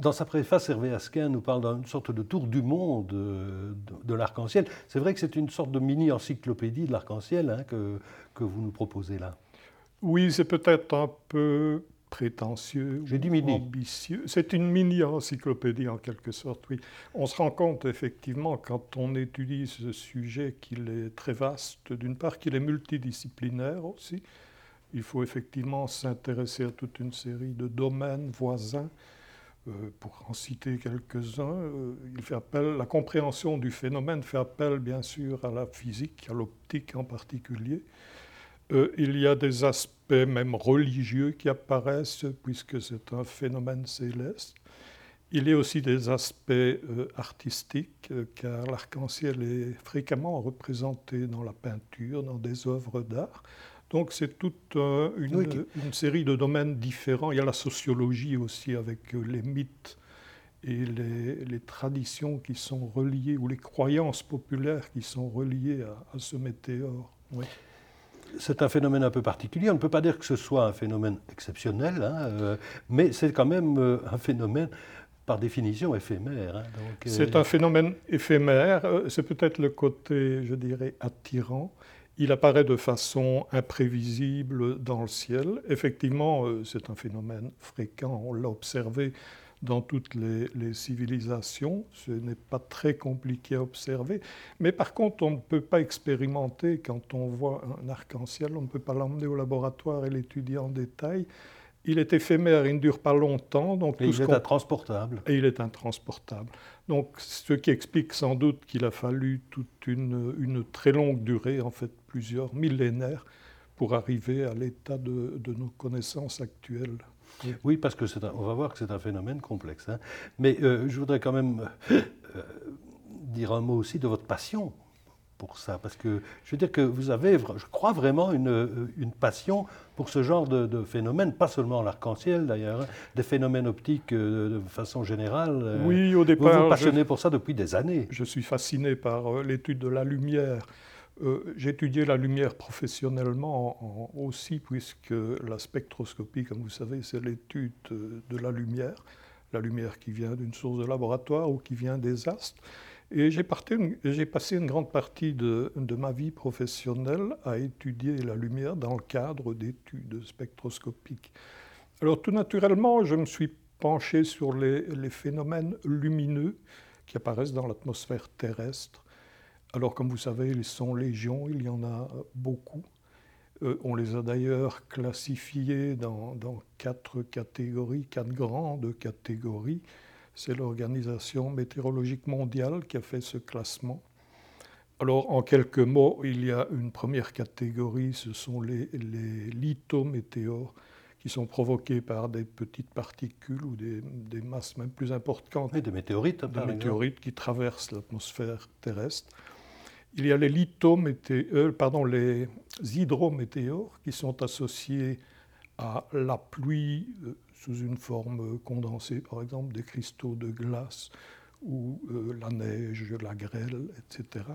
Dans sa préface, Hervé Asquin nous parle d'une sorte de tour du monde de, l'arc-en-ciel. C'est vrai que c'est une sorte de mini-encyclopédie de l'arc-en-ciel hein, que, que vous nous proposez là. Oui, c'est peut-être un peu prétentieux, J'ai dit mini. ambitieux. C'est une mini-encyclopédie en quelque sorte, oui. On se rend compte effectivement quand on étudie ce sujet qu'il est très vaste, d'une part qu'il est multidisciplinaire aussi. Il faut effectivement s'intéresser à toute une série de domaines voisins. Euh, pour en citer quelques-uns, euh, la compréhension du phénomène fait appel bien sûr à la physique, à l'optique en particulier. Euh, il y a des aspects même religieux qui apparaissent, puisque c'est un phénomène céleste. Il y a aussi des aspects artistiques, car l'arc-en-ciel est fréquemment représenté dans la peinture, dans des œuvres d'art. Donc c'est toute une, série de domaines différents. Il y a la sociologie aussi, avec les mythes et les, traditions qui sont reliées, ou les croyances populaires qui sont reliées à, ce météore. Oui c'est un phénomène un peu particulier. On ne peut pas dire que ce soit un phénomène exceptionnel, hein, euh, mais c'est quand même euh, un phénomène par définition éphémère. Hein, euh, c'est un phénomène éphémère. C'est peut-être le côté, je dirais, attirant. Il apparaît de façon imprévisible dans le ciel. Effectivement, c'est un phénomène fréquent. On l'a observé dans toutes les, civilisations. Ce n'est pas très compliqué à observer. Mais par contre, on ne peut pas expérimenter quand on voit un arc-en-ciel, on ne peut pas l'emmener au laboratoire et l'étudier en détail. Il est éphémère, il ne dure pas longtemps. Donc et il est intransportable. Et il est intransportable. Donc, ce qui explique sans doute qu'il a fallu toute une, une, très longue durée, en fait plusieurs millénaires, pour arriver à l'état de, de nos connaissances actuelles. Oui, parce que c'est on va voir que c'est un phénomène complexe. Hein. Mais euh, je voudrais quand même euh, dire un mot aussi de votre passion pour ça, parce que je veux dire que vous avez, je crois vraiment, une, euh, une passion pour ce genre de, phénomène, pas seulement l'arc-en-ciel d'ailleurs, hein, des phénomènes optiques de façon générale. Oui, au départ. Vous vous passionnez pour ça depuis des années. Je suis fasciné par l'étude de la lumière. Euh, J'étudiais la lumière professionnellement aussi, puisque la spectroscopie, comme vous savez, c'est l'étude de la lumière, la lumière qui vient d'une source de laboratoire ou qui vient des astres. Et j'ai passé une grande partie de, ma vie professionnelle à étudier la lumière dans le cadre d'études spectroscopiques. Alors tout naturellement, je me suis penché sur les phénomènes lumineux qui apparaissent dans l'atmosphère terrestre alors, comme vous savez, ils sont légions, il y en a beaucoup. Euh, on les a d'ailleurs classifiés dans, quatre catégories, quatre grandes catégories. C'est l'Organisation météorologique mondiale qui a fait ce classement. Alors, en quelques mots, il y a une première catégorie, ce sont les, les lithométéores, qui sont provoqués par des petites particules ou des, masses même plus importantes. des météorites, Des météorites qui traversent l'atmosphère terrestre. Il y a les lithométéores, euh, pardon, les hydrométéores qui sont associés à la pluie euh, sous une forme condensée, par exemple des cristaux de glace ou euh, la neige, la grêle, etc.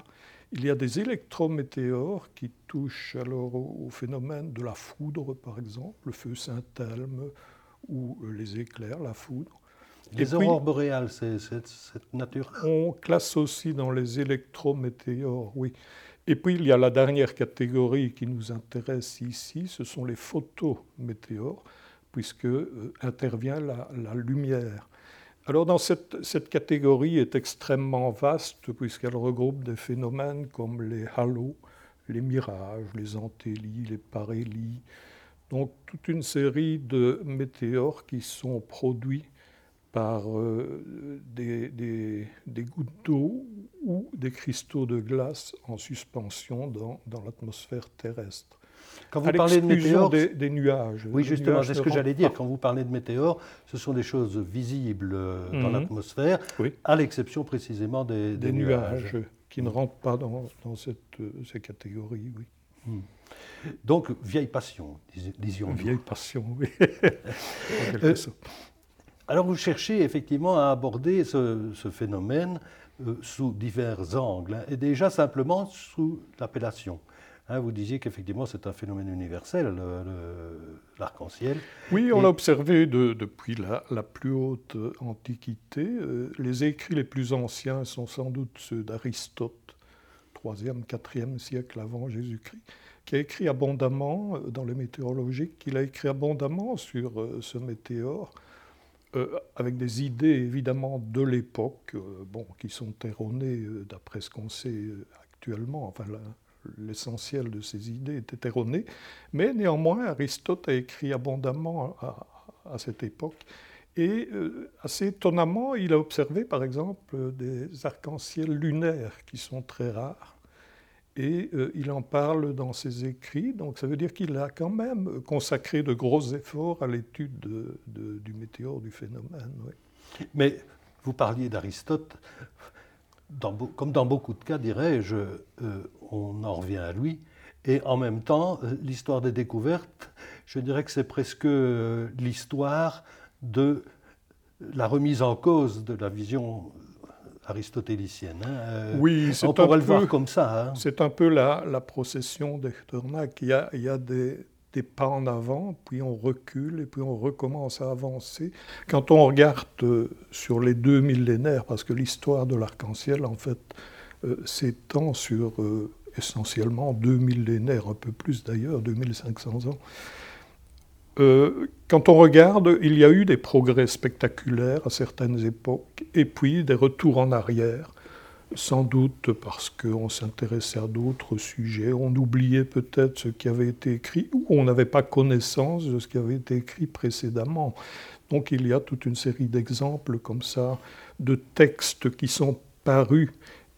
Il y a des électrométéores qui touchent alors au, phénomène de la foudre, par exemple, le feu Saint-Elme ou les éclairs, la foudre. Les aurores boréales, c'est cette nature On classe aussi dans les électrométéores, oui. Et puis il y a la dernière catégorie qui nous intéresse ici, ce sont les photométéores, puisque euh, intervient la, lumière. Alors dans cette, cette, catégorie est extrêmement vaste, puisqu'elle regroupe des phénomènes comme les halos, les mirages, les antélies, les parélies, donc toute une série de météores qui sont produits par euh, des, des, gouttes d'eau ou des cristaux de glace en suspension dans, dans l'atmosphère terrestre. Quand vous parlez de météores, des, nuages. Oui, justement, c'est ce que j'allais dire. Quand vous parlez de météores, ce sont des choses visibles euh, dans mhm. l'atmosphère, à l'exception précisément des, nuages. qui ne rentrent pas dans, dans cette, euh, ces catégories. Oui. Hmm. Donc, vieille passion, disions-nous. Vieille passion, oui. Alors vous cherchez effectivement à aborder ce, phénomène euh, sous divers angles, hein, et déjà simplement sous l'appellation. Hein, vous disiez qu'effectivement c'est un phénomène universel, l'arc-en-ciel. Oui, on l'a observé depuis la, plus haute antiquité. Euh, les écrits les plus anciens sont sans doute ceux d'Aristote, 3e, 4e siècle avant Jésus-Christ, qui a écrit abondamment euh, dans les météorologiques, il a écrit abondamment sur ce météore euh, avec des idées évidemment de l'époque, euh, bon, qui sont erronées euh, d'après ce qu'on sait actuellement. Enfin, l'essentiel de ces idées était erroné, mais néanmoins Aristote a écrit abondamment à, cette époque. Et assez étonnamment, il a observé par exemple des arcs-en-ciel lunaires qui sont très rares et euh, il en parle dans ses écrits. Donc ça veut dire qu'il a quand même consacré de gros efforts à l'étude du météore, du phénomène. Mais vous parliez d'Aristote. Comme dans beaucoup de cas, dirais-je, euh, on en revient à lui. Et en même temps, euh, l'histoire des découvertes, je dirais que c'est presque l'histoire de la remise en cause de la vision aristotélicienne. Hein. Euh, oui, on pourrait le voir comme ça. Hein. C'est un peu la, la procession d'Echternack. Il il y a des, des, pas en avant, puis on recule et puis on recommence à avancer. Quand on regarde euh, sur les deux millénaires, parce que l'histoire de l'arc-en-ciel, en fait, euh, s'étend sur essentiellement deux millénaires, un peu plus d'ailleurs, 2500 ans. Euh, quand on regarde, il y a eu des progrès spectaculaires à certaines époques, et puis des retours en arrière, sans doute parce qu'on s'intéressait à d'autres sujets, on oubliait peut-être ce qui avait été écrit, ou on n'avait pas connaissance de ce qui avait été écrit précédemment. Donc il y a toute une série d'exemples comme ça, de textes qui sont parus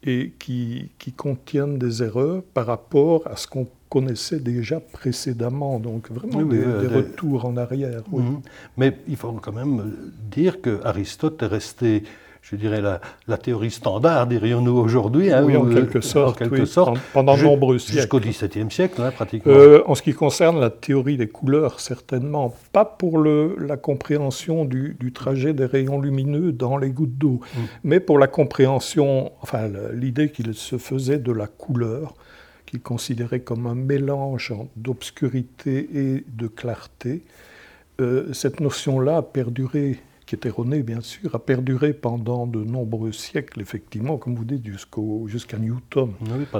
et qui, qui contiennent des erreurs par rapport à ce qu'on connaissait déjà précédemment, donc vraiment des, retours en arrière. Mhm. Mais il faut quand même dire que Aristote est resté je dirais, la, la théorie standard, dirions-nous aujourd'hui. Hein, oui, en quelque sorte. En quelque sorte pendant de nombreux siècles. Jusqu'au XVIIe siècle, hein, pratiquement. Euh, en ce qui concerne la théorie des couleurs, certainement. Pas pour le, la compréhension du, du, trajet des rayons lumineux dans les gouttes d'eau, mm. mais pour la compréhension, enfin, l'idée qu'il se faisait de la couleur qu'il considérait comme un mélange d'obscurité et de clarté. Euh, cette notion-là a perduré, qui est erronée bien sûr, a perduré pendant de nombreux siècles, effectivement, comme vous dites, jusqu'à Newton.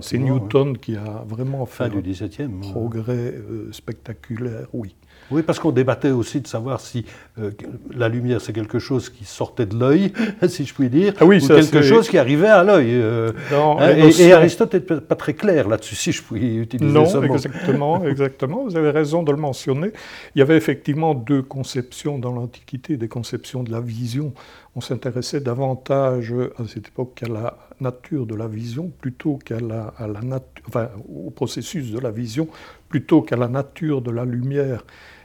C'est Newton qui a vraiment fait un progrès euh, spectaculaire, oui. Oui, parce qu'on débattait aussi de savoir si euh, la lumière, c'est quelque chose qui sortait de l'œil, si je puis dire, ah ou quelque chose qui arrivait à l'œil. Euh, hein, et, Aristote n'est pas très clair là-dessus, si je puis utiliser non, ce mot. exactement, exactement. Vous avez raison de le mentionner. Il y avait effectivement deux conceptions dans l'Antiquité, des conceptions de la vision. On s'intéressait davantage à cette époque à la nature de la vision plutôt qu'à la, au processus de la vision plutôt qu'à la nature de la lumière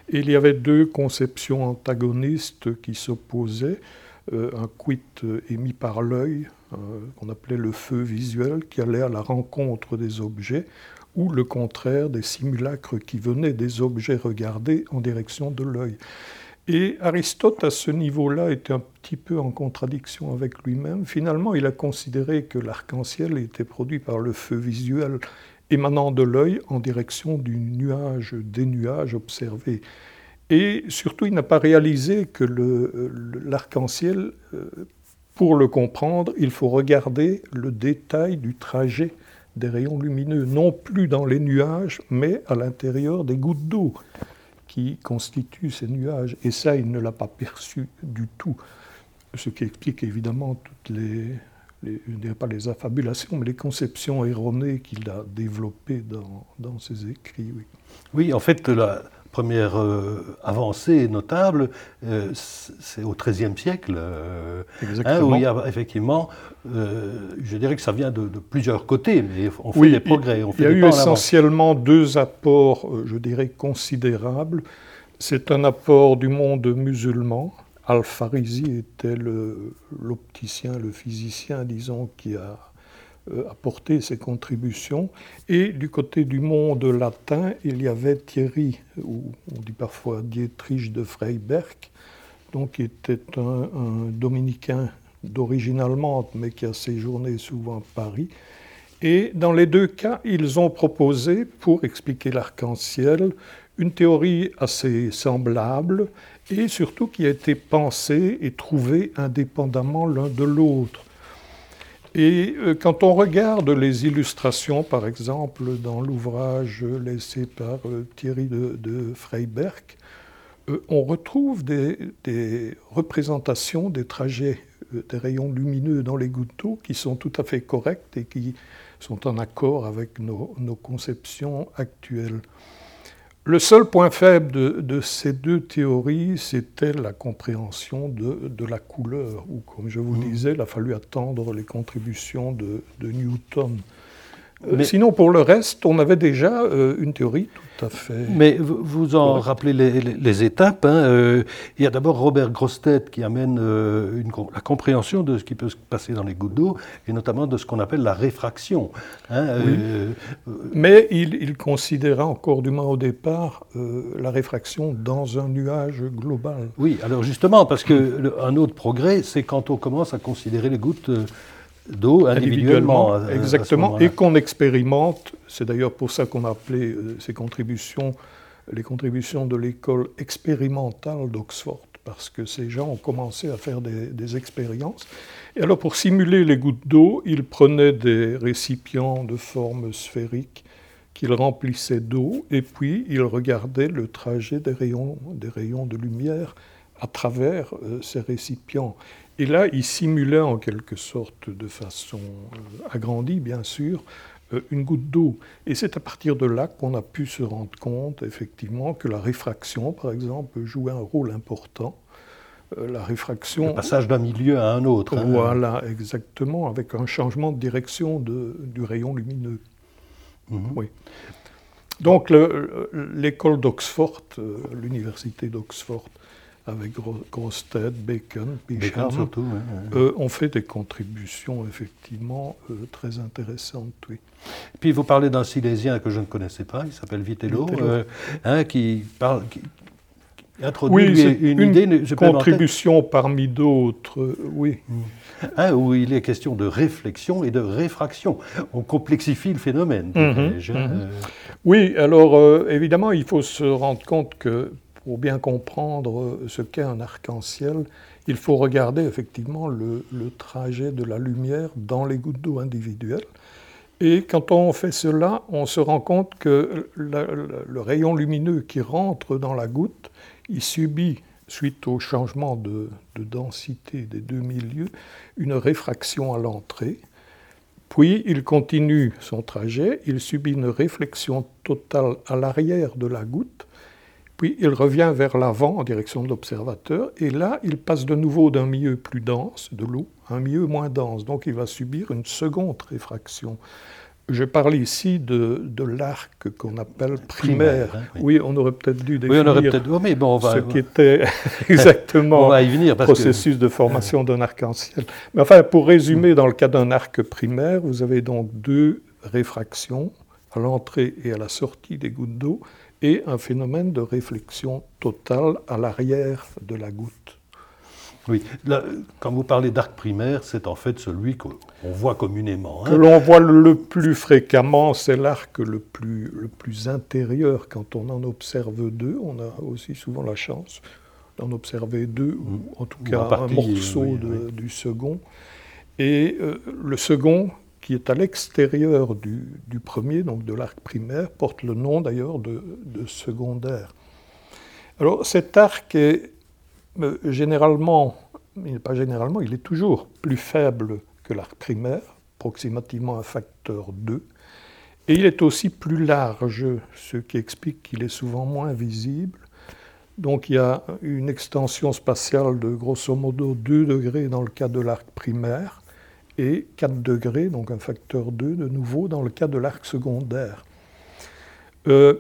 il y avait deux conceptions antagonistes qui s'opposaient. Euh, un quid émis par l'œil, euh, qu'on appelait le feu visuel, qui allait à la rencontre des objets, ou le contraire, des simulacres qui venaient des objets regardés en direction de l'œil. Et Aristote, à ce niveau-là, était un petit peu en contradiction avec lui-même. Finalement, il a considéré que l'arc-en-ciel était produit par le feu visuel émanant de l'œil en direction du nuage, des nuages observés. Et surtout, il n'a pas réalisé que l'arc-en-ciel, euh, pour le comprendre, il faut regarder le détail du trajet des rayons lumineux, non plus dans les nuages, mais à l'intérieur des gouttes d'eau qui constituent ces nuages. Et ça, il ne l'a pas perçu du tout, ce qui explique évidemment toutes les, je ne dirais pas les affabulations, mais les conceptions erronées qu'il a développées dans, dans, ses écrits. Oui. oui, en fait, la première euh, avancée notable, euh, c'est au XIIIe siècle, euh, hein, où il y a effectivement, je dirais que ça vient de, plusieurs côtés, mais on fait des progrès. il y a eu essentiellement deux apports, je dirais, considérables. C'est un apport du monde musulman, Al-Farisi était l'opticien, le, physicien, disons, qui a euh, apporté ses contributions. Et du côté du monde latin, il y avait Thierry, ou on dit parfois Dietrich de Freiberg, donc qui était un dominicain d'origine allemande, mais qui a séjourné souvent à Paris, Et dans les deux cas, ils ont proposé, pour expliquer l'arc-en-ciel, une théorie assez semblable et surtout qui a été pensée et trouvée indépendamment l'un de l'autre. Et euh, quand on regarde les illustrations, par exemple, dans l'ouvrage laissé par euh, Thierry de, de Freiberg, euh, on retrouve des, représentations des trajets des rayons lumineux dans les gouttes d'eau qui sont tout à fait correctes et qui sont en accord avec nos conceptions actuelles. Le seul point faible de, ces deux théories, c'était la compréhension de, la couleur, ou comme je vous mmh. disais, il a fallu attendre les contributions de, de Newton. Euh, sinon, pour le reste, on avait déjà euh, une théorie tout à fait. Mais vous en rappelez les, étapes. Hein, euh, il y a d'abord Robert Grostet qui amène une, la compréhension de ce qui peut se passer dans les gouttes d'eau, et notamment de ce qu'on appelle la réfraction. Hein, Mais il, il, considéra encore, du moins au départ, la réfraction dans un nuage global. Oui, alors justement, parce qu'un autre progrès, c'est quand on commence à considérer les gouttes d'eau individuellement. exactement, et qu'on expérimente. C'est d'ailleurs pour ça qu'on a appelé euh, ces contributions les contributions de l'école expérimentale d'Oxford, parce que ces gens ont commencé à faire des, expériences. Et alors, pour simuler les gouttes d'eau, ils prenaient des récipients de forme sphérique qu'ils remplissaient d'eau, et puis ils regardaient le trajet des rayons, des rayons de lumière à travers euh, ces récipients. Et là, il simulait en quelque sorte, de façon euh, agrandie bien sûr, euh, une goutte d'eau. Et c'est à partir de là qu'on a pu se rendre compte, effectivement, que la réfraction, par exemple, jouait un rôle important. Euh, la réfraction. Le passage d'un milieu à un autre. Hein. Voilà, exactement, avec un changement de direction de, du rayon lumineux. Mhm. Oui. Donc l'école d'Oxford, l'université d'Oxford, avec Grosstedt, Bacon, Bickham, surtout, euh, ont fait des contributions effectivement euh, très intéressantes. Oui. Puis vous parlez d'un Silésien que je ne connaissais pas, il s'appelle Vitello, euh, hein, qui parle. Qui, introduit une, une, idée contribution parmi d'autres, oui. Mm. Hein, où il est question de réflexion et de réfraction. On complexifie le phénomène. Mm-hmm, mm-hmm. Oui, alors évidemment, il faut se rendre compte que pour bien comprendre ce qu'est un arc-en-ciel, il faut regarder effectivement le, trajet de la lumière dans les gouttes d'eau individuelles. Et quand on fait cela, on se rend compte que le, rayon lumineux qui rentre dans la goutte, il subit, suite au changement de, de densité des deux milieux, une réfraction à l'entrée. Puis il continue son trajet, il subit une réflexion totale à l'arrière de la goutte, puis il revient vers l'avant en direction de l'observateur, et là, il passe de nouveau d'un milieu plus dense, de l'eau, à un milieu moins dense. Donc il va subir une seconde réfraction. Je parle ici de, de l'arc qu'on appelle primaire. Hein, oui. on aurait peut-être dû définir oui, on aurait oh, mais bon, on va, ce qui était exactement le processus de formation d'un arc-en-ciel. Mais enfin, pour résumer, dans le cas d'un arc primaire, vous avez donc deux réfractions à l'entrée et à la sortie des gouttes d'eau et un phénomène de réflexion totale à l'arrière de la goutte. Oui, quand vous parlez d'arc primaire, c'est en fait celui qu'on voit communément. Hein. Que l'on voit le plus fréquemment, c'est l'arc le plus, le plus intérieur. Quand on en observe deux, on a aussi souvent la chance d'en observer deux, ou mm. en tout cas un morceau du second. Et euh, le second, qui est à l'extérieur du, premier, donc de l'arc primaire, porte le nom d'ailleurs de, secondaire. Alors cet arc est euh, généralement, il n'est pas généralement, il est toujours plus faible que l'arc primaire, approximativement un facteur 2, et il est aussi plus large, ce qui explique qu'il est souvent moins visible. Donc il y a une extension spatiale de grosso modo 2 degrés dans le cas de l'arc primaire, et 4 degrés, donc un facteur 2 de nouveau dans le cas de l'arc secondaire. Euh,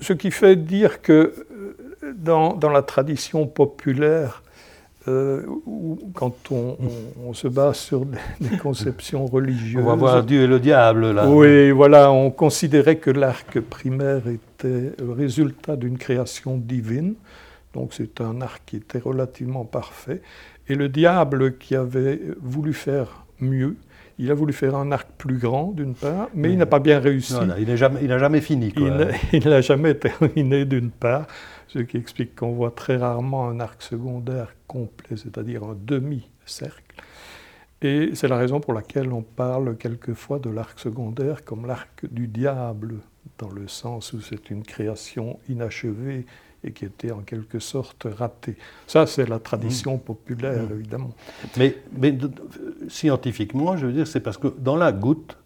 ce qui fait dire que euh, dans, dans la tradition populaire, euh, quand on, on, se base sur des, conceptions religieuses. On va voir Dieu et le diable, là. Oui, voilà, on considérait que l'arc primaire était le résultat d'une création divine. Donc c'est un arc qui était relativement parfait. Et le diable qui avait voulu faire mieux, Il a voulu faire un arc plus grand, d'une part, mais il n'a pas bien réussi. il n'a jamais, jamais, fini. Il n'a jamais terminé, d'une part, ce qui explique qu'on voit très rarement un arc secondaire complet, c'est-à-dire un demi-cercle. Et c'est la raison pour laquelle on parle quelquefois de l'arc secondaire comme l'arc du diable, dans le sens où c'est une création inachevée et qui était en quelque sorte ratée. Ça, c'est la tradition mmh. populaire, mmh. évidemment. Mais, mais scientifiquement, je veux dire, c'est parce que dans la goutte,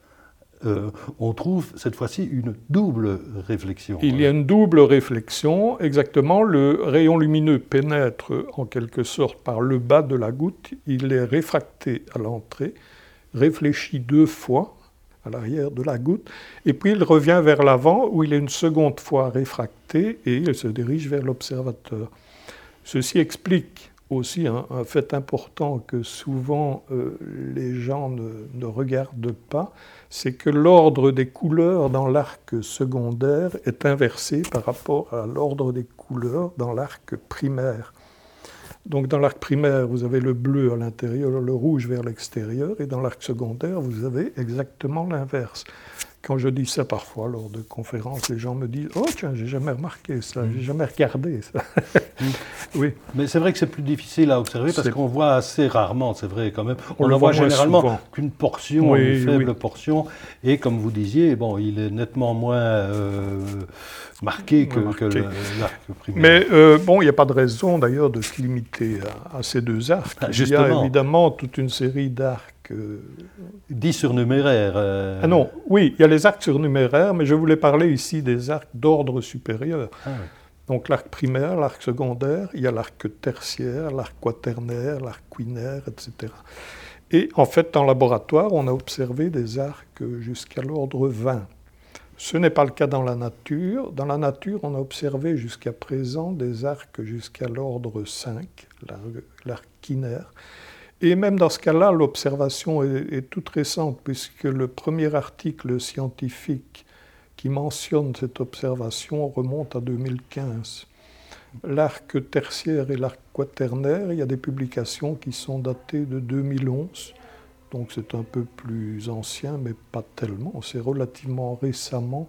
euh, on trouve cette fois-ci une double réflexion. Il y a une double réflexion, exactement. Le rayon lumineux pénètre en quelque sorte par le bas de la goutte, il est réfracté à l'entrée, réfléchi deux fois à l'arrière de la goutte, et puis il revient vers l'avant où il est une seconde fois réfracté et il se dirige vers l'observateur. Ceci explique aussi un, fait important que souvent euh, les gens ne, regardent pas, c'est que l'ordre des couleurs dans l'arc secondaire est inversé par rapport à l'ordre des couleurs dans l'arc primaire. Donc dans l'arc primaire, vous avez le bleu à l'intérieur, le rouge vers l'extérieur, et dans l'arc secondaire, vous avez exactement l'inverse. Quand je dis ça parfois lors de conférences, les gens me disent Oh, tiens, j'ai jamais remarqué ça, j'ai mm. jamais regardé ça. Mm. oui. Mais c'est vrai que c'est plus difficile à observer parce qu'on voit assez rarement, c'est vrai quand même. On, le voit, généralement qu'une portion, une faible portion. Et comme vous disiez, bon, il est nettement moins euh, marqué que, l'arc primaire. Mais euh, bon, il n'y a pas de raison d'ailleurs de se limiter à, ces deux arcs. Ah, il y a évidemment toute une série d'arcs Dix surnuméraires. Euh. Ah non, oui, il y a les arcs surnuméraires, mais je voulais parler ici des arcs d'ordre supérieur. Ah Donc l'arc primaire, l'arc secondaire, il y a l'arc tertiaire, l'arc quaternaire, l'arc quinaire, etc. Et en fait, en laboratoire, on a observé des arcs jusqu'à l'ordre 20. Ce n'est pas le cas dans la nature. Dans la nature, on a observé jusqu'à présent des arcs jusqu'à l'ordre 5, l'arc quinaire. Et même dans ce cas-là, l'observation est, toute récente, puisque le premier article scientifique qui mentionne cette observation remonte à 2015. L'arc tertiaire et l'arc quaternaire, il y a des publications qui sont datées de 2011, donc c'est un peu plus ancien, mais pas tellement. C'est relativement récemment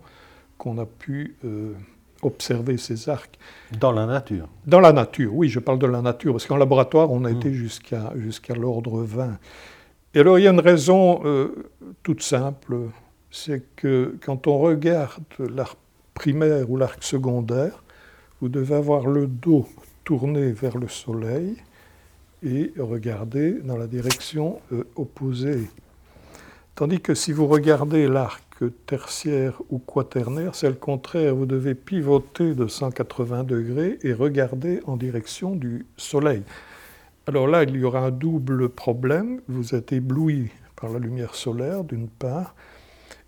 qu'on a pu euh, observer ces arcs. Dans la nature Dans la nature, oui, je parle de la nature, parce qu'en laboratoire, on a hmm. été jusqu'à jusqu'à l'ordre 20. Et alors, il y a une raison euh, toute simple, c'est que quand on regarde l'arc primaire ou l'arc secondaire, vous devez avoir le dos tourné vers le soleil et regarder dans la direction euh, opposée. Tandis que si vous regardez l'arc tertiaire ou quaternaire, c'est le contraire. Vous devez pivoter de 180 degrés et regarder en direction du Soleil. Alors là, il y aura un double problème. Vous êtes ébloui par la lumière solaire, d'une part,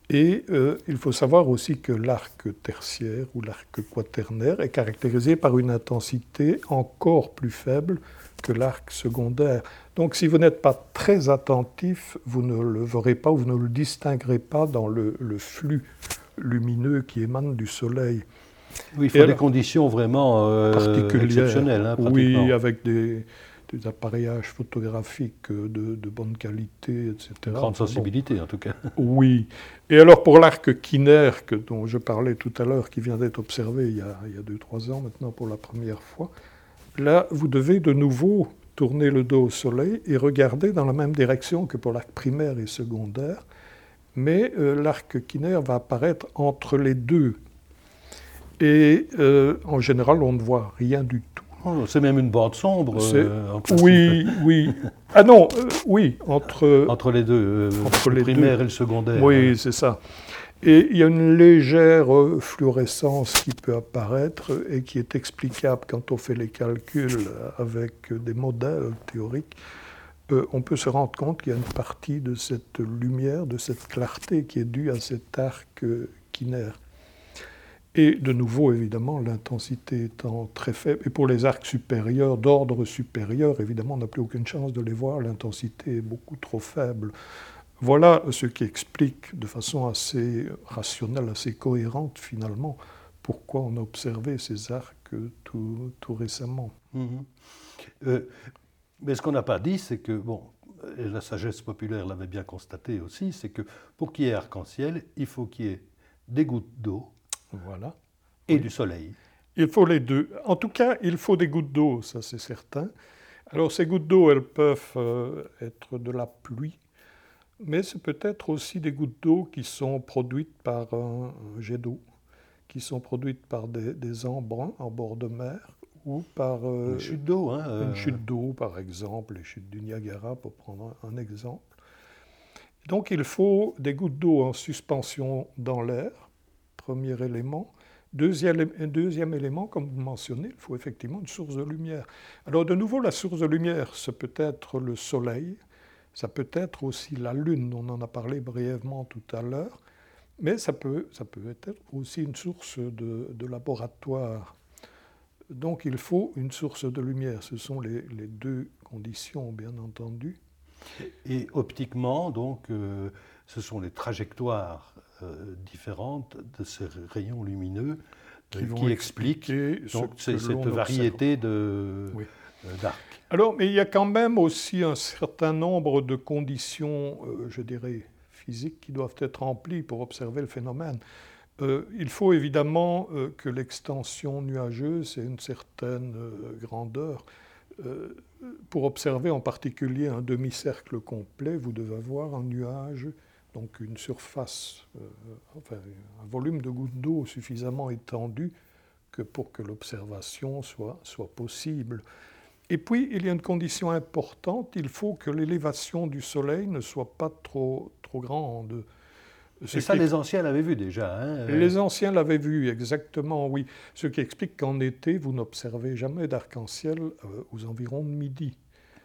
et euh, il faut savoir aussi que l'arc tertiaire ou l'arc quaternaire est caractérisé par une intensité encore plus faible que l'arc secondaire. Donc si vous n'êtes pas très attentif, vous ne le verrez pas ou vous ne le distinguerez pas dans le, flux lumineux qui émane du Soleil. Oui, il faut des conditions vraiment euh, exceptionnelles. Hein, oui, avec des, appareillages photographiques de, bonne qualité, etc. Grande sensibilité, en tout cas. Oui. Et alors, pour l'arc quinaire, dont je parlais tout à l'heure, qui vient d'être observé il y a 2-3 ans maintenant pour la première fois, là, vous devez de nouveau tourner le dos au soleil et regarder dans la même direction que pour l'arc primaire et secondaire, mais euh, l'arc quinaire va apparaître entre les deux. Et euh, en général, on ne voit rien du tout. Oh, c'est même une bande sombre. Euh, oui, oui. Ah non, oui, entre... Entre les deux, entre le primaire et le secondaire. Oui, c'est ça. Et il y a une légère fluorescence qui peut apparaître et qui est explicable quand on fait les calculs avec des modèles théoriques. Euh, on peut se rendre compte qu'il y a une partie de cette lumière, de cette clarté qui est due à cet arc quinaire. Et de nouveau, évidemment, l'intensité étant très faible. Et pour les arcs supérieurs, d'ordre supérieur, évidemment, on n'a plus aucune chance de les voir. L'intensité est beaucoup trop faible. Voilà ce qui explique de façon assez rationnelle, assez cohérente finalement, pourquoi on a observé ces arcs tout, récemment. Mhm. Euh, mais ce qu'on n'a pas dit, c'est que, bon, et la sagesse populaire l'avait bien constaté aussi, c'est que pour qu'il y ait arc-en-ciel, il faut qu'il y ait des gouttes d'eau voilà. et du soleil. Il faut les deux. En tout cas, il faut des gouttes d'eau, ça c'est certain. Alors ces gouttes d'eau, elles peuvent euh, être de la pluie, mais c'est peut-être aussi des gouttes d'eau qui sont produites par un, jet d'eau, qui sont produites par des, des, embruns en bord de mer ou par euh, une chute d'eau. Hein, euh... Une chute d'eau, par exemple, les chutes du Niagara, pour prendre un exemple. Donc il faut des gouttes d'eau en suspension dans l'air, premier élément. Deuxième, élément, comme vous mentionnez, il faut effectivement une source de lumière. Alors de nouveau, la source de lumière, ce peut être le soleil, ça peut être aussi la lune, on en a parlé brièvement tout à l'heure, mais ça peut, ça peut être aussi une source de, laboratoire. Donc il faut une source de lumière, ce sont les, les deux conditions, bien entendu. Et optiquement, donc, euh, ce sont les trajectoires euh, différentes de ces rayons lumineux qui, euh, qui expliquent donc, cette variété de, oui. euh, d'arcs. Alors, mais il y a quand même aussi un certain nombre de conditions, euh, je dirais, physiques qui doivent être remplies pour observer le phénomène. Euh, il faut évidemment que l'extension nuageuse ait une certaine grandeur. pour observer en particulier un demi-cercle complet, vous devez avoir un nuage donc une surface, euh, enfin un volume de gouttes d'eau suffisamment étendu que pour que l'observation soit, soit possible. Et puis, il y a une condition importante, il faut que l'élévation du Soleil ne soit pas trop, trop grande. Et ça, qui... les anciens l'avaient vu déjà. Hein les anciens l'avaient vu, exactement, oui. Ce qui explique qu'en été, vous n'observez jamais d'arc-en-ciel euh, aux environs de midi.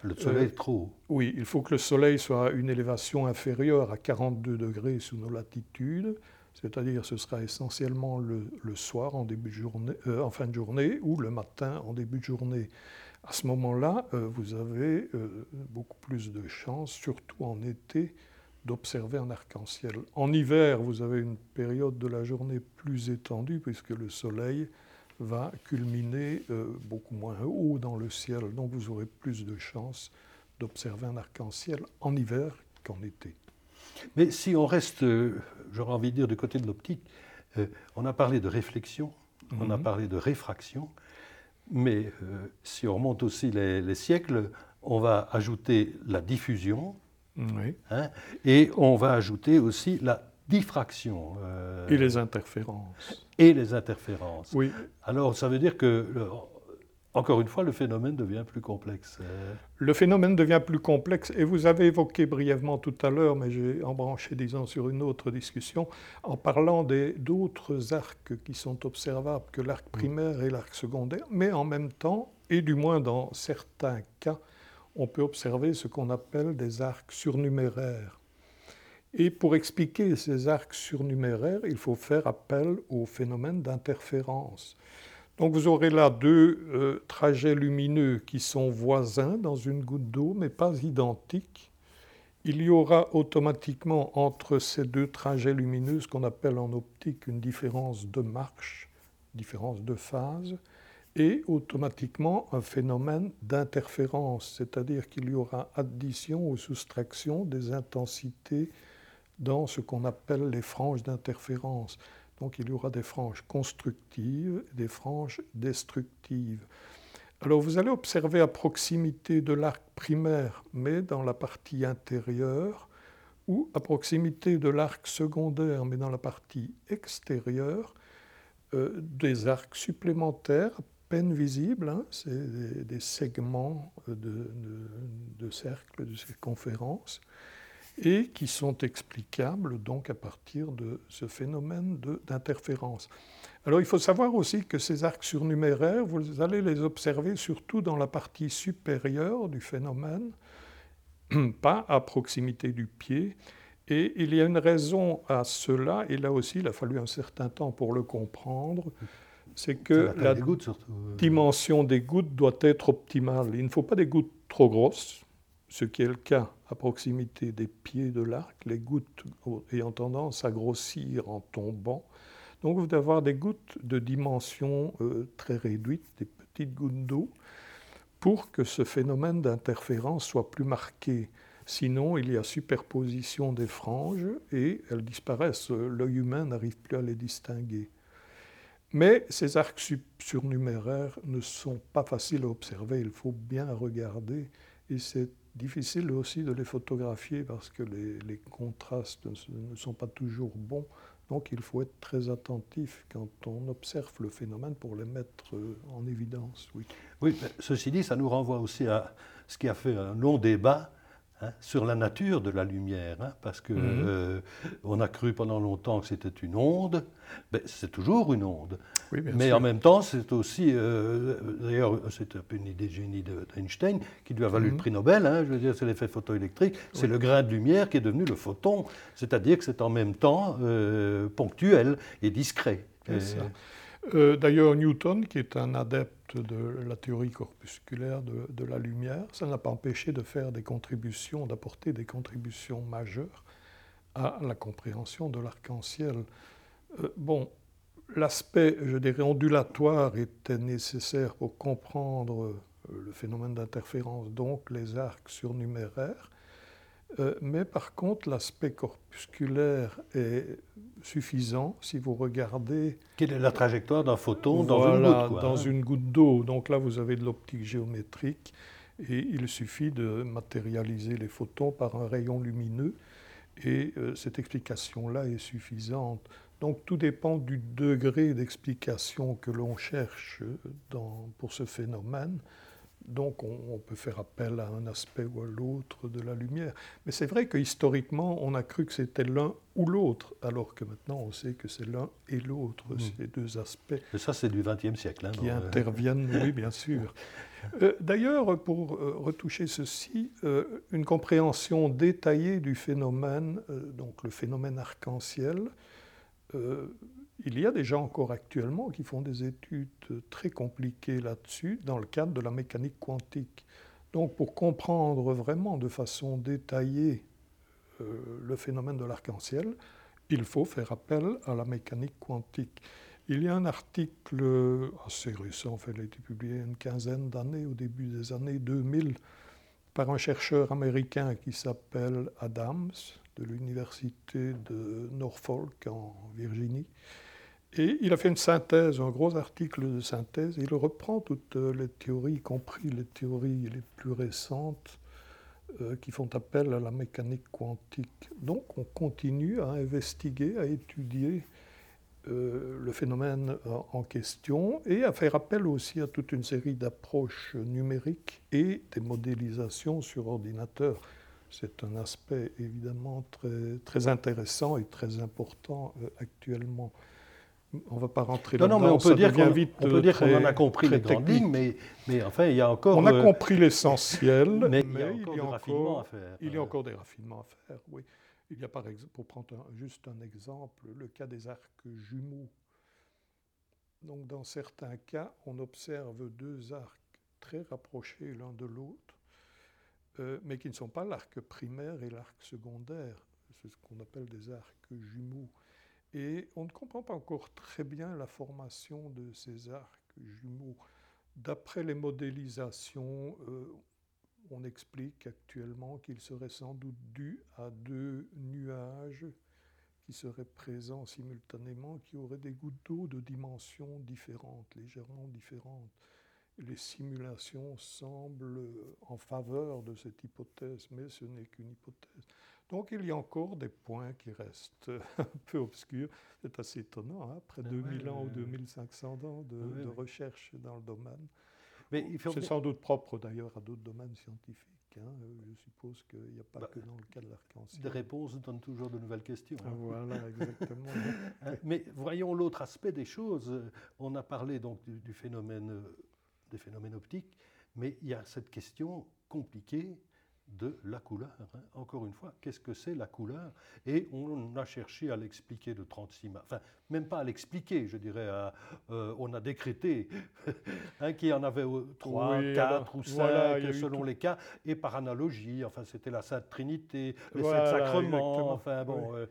Le soleil est trop haut. Euh, oui, il faut que le soleil soit à une élévation inférieure à 42 degrés sous nos latitudes, c'est-à-dire ce sera essentiellement le, le soir en, début de, journée, euh, en fin de journée ou le matin en début de journée. À ce moment-là, euh, vous avez euh, beaucoup plus de chances, surtout en été, d'observer un arc-en-ciel. En hiver, vous avez une période de la journée plus étendue puisque le soleil va culminer euh, beaucoup moins haut dans le ciel. Donc vous aurez plus de chances d'observer un arc-en-ciel en hiver qu'en été. Mais si on reste, euh, j'aurais envie de dire, du côté de l'optique, euh, on a parlé de réflexion, mm -hmm. on a Mhm. parlé de réfraction, mais si on remonte aussi les, les, siècles, on va ajouter la diffusion, hein, et on va ajouter aussi la diffraction. Euh, et les interférences. Et les interférences. Oui. Alors, ça veut dire que, encore une fois, le phénomène devient plus complexe. Le phénomène devient plus complexe, et vous avez évoqué brièvement tout à l'heure, mais j'ai embranché, disons, sur une autre discussion, en parlant d'autres arcs qui sont observables que l'arc primaire et l'arc secondaire, mais en même temps, et du moins dans certains cas, on peut observer ce qu'on appelle des arcs surnuméraires. Et pour expliquer ces arcs surnuméraires, il faut faire appel au phénomène d'interférence. Donc vous aurez là deux euh, trajets lumineux qui sont voisins dans une goutte d'eau, mais pas identiques. Il y aura automatiquement entre ces deux trajets lumineux ce qu'on appelle en optique une différence de marche, différence de phase, et automatiquement un phénomène d'interférence, c'est-à-dire qu'il y aura addition ou soustraction des intensités dans ce qu'on appelle les franges d'interférence. Donc il y aura des franges constructives et des franges destructives. Alors vous allez observer à proximité de l'arc primaire, mais dans la partie intérieure, ou à proximité de l'arc secondaire, mais dans la partie extérieure, euh, des arcs supplémentaires, à peine visibles, hein, c'est des, segments de, de, de cercles, de circonférences, et qui sont explicables donc à partir de ce phénomène d'interférence. Alors il faut savoir aussi que ces arcs surnuméraires, vous allez les observer surtout dans la partie supérieure du phénomène, pas à proximité du pied. Et il y a une raison à cela, et là aussi il a fallu un certain temps pour le comprendre, c'est que la des gouttes, surtout. dimension des gouttes doit être optimale. Il ne faut pas des gouttes trop grosses, ce qui est le cas à proximité des pieds de l'arc, les gouttes ayant tendance à grossir en tombant. Donc vous devez avoir des gouttes de dimension euh, très réduite, des petites gouttes d'eau, pour que ce phénomène d'interférence soit plus marqué. Sinon, il y a superposition des franges et elles disparaissent. L'œil humain n'arrive plus à les distinguer. Mais ces arcs surnuméraires ne sont pas faciles à observer, il faut bien regarder et c'est difficile aussi de les photographier parce que les, contrastes ne sont pas toujours bons. Donc il faut être très attentif quand on observe le phénomène pour les mettre euh, en évidence. Oui, oui ceci dit, ça nous renvoie aussi à ce qui a fait un long débat Hein, sur la nature de la lumière, hein, parce que mhm. euh, on a cru pendant longtemps que c'était une onde, ben, c'est toujours une onde. Mais en même temps, c'est aussi, euh, d'ailleurs, c'est un peu une idée génie d'Einstein qui lui a valu le mhm. prix Nobel. Hein, je veux dire, c'est l'effet photoélectrique. C'est le grain de lumière qui est devenu le photon, c'est-à-dire que c'est en même temps euh, ponctuel et discret. D'ailleurs, Newton, qui est un adepte de la théorie corpusculaire de, la lumière, ça n'a pas empêché de faire des contributions, d'apporter des contributions majeures à la compréhension de l'arc-en-ciel. Euh, bon, l'aspect, je dirais, ondulatoire était nécessaire pour comprendre euh, le phénomène d'interférence, donc les arcs surnuméraires. Euh, mais par contre, l'aspect corpusculaire est suffisant si vous regardez. Quelle est la trajectoire d'un photon dans une goutte Dans une goutte d'eau. Donc là, vous avez de l'optique géométrique et il suffit de matérialiser les photons par un rayon lumineux et euh, cette explication-là est suffisante. Donc tout dépend du degré d'explication que l'on cherche dans, pour ce phénomène. Donc on, peut faire appel à un aspect ou à l'autre de la lumière. Mais c'est vrai que historiquement, on a cru que c'était l'un ou l'autre, alors que maintenant on sait que c'est l'un et l'autre, hmm. ces deux aspects. Et ça, c'est du XXe siècle. Hein, qui interviennent, oui, bien sûr. Euh, d'ailleurs, pour euh, retoucher ceci, euh, une compréhension détaillée du phénomène, donc le phénomène arc-en-ciel, il y a des gens encore actuellement qui font des études très compliquées là-dessus dans le cadre de la mécanique quantique. Donc pour comprendre vraiment de façon détaillée euh, le phénomène de l'arc-en-ciel, il faut faire appel à la mécanique quantique. Il y a un article assez récent, fait, il a été publié une quinzaine d'années, au début des années 2000, par un chercheur américain qui s'appelle Adams, de l'université de Norfolk en Virginie, et il a fait une synthèse, un gros article de synthèse. il reprend toutes les théories, y compris les théories les plus récentes, euh, qui font appel à la mécanique quantique. Donc on continue à investiguer, à étudier euh, le phénomène en question et à faire appel aussi à toute une série d'approches numériques et des modélisations sur ordinateur. C'est un aspect évidemment très, intéressant et très important euh, actuellement on ne va pas rentrer là-dedans. Non, mais on peut dire qu'on peut dire qu'on en a compris les grandes lignes, mais, mais enfin, il y a encore... On a euh, compris l'essentiel, mais, il y a encore des raffinements à faire. Il y a encore des raffinements à faire, oui. Il y a par exemple, pour prendre juste un exemple, le cas des arcs jumeaux. Donc dans certains cas, on observe deux arcs très rapprochés l'un de l'autre, euh, mais qui ne sont pas l'arc primaire et l'arc secondaire. C'est ce qu'on appelle des arcs jumeaux. Et on ne comprend pas encore très bien la formation de ces arcs jumeaux. D'après les modélisations, euh, on explique actuellement qu'ils seraient sans doute dus à deux nuages qui seraient présents simultanément, qui auraient des gouttes d'eau de dimensions différentes, légèrement différentes. Les simulations semblent en faveur de cette hypothèse, mais ce n'est qu'une hypothèse. Donc il y a encore des points qui restent un peu obscurs. C'est assez étonnant, hein, après 2000 ans ou 2500 ans de, recherche dans le domaine. Mais C'est sans doute propre d'ailleurs à d'autres domaines scientifiques. Hein. Je suppose qu'il n'y a pas bah, que dans le cas de l'arc-en-ciel. Des réponses donnent toujours de nouvelles questions. Hein. Voilà, exactement. Mais voyons l'autre aspect des choses. On a parlé donc du, phénomène, euh, des phénomènes optiques, mais il y a cette question compliquée de la couleur. Hein. Encore une fois, qu'est-ce que c'est la couleur? Et on a cherché à l'expliquer de 36 mars. Enfin, même pas à l'expliquer, je dirais. Euh, on a décrété hein, qu'il y en avait 3, 4 ou 5 selon les cas, et par analogie. Enfin, c'était la Sainte Trinité, les sacrements. Enfin, bon, euh,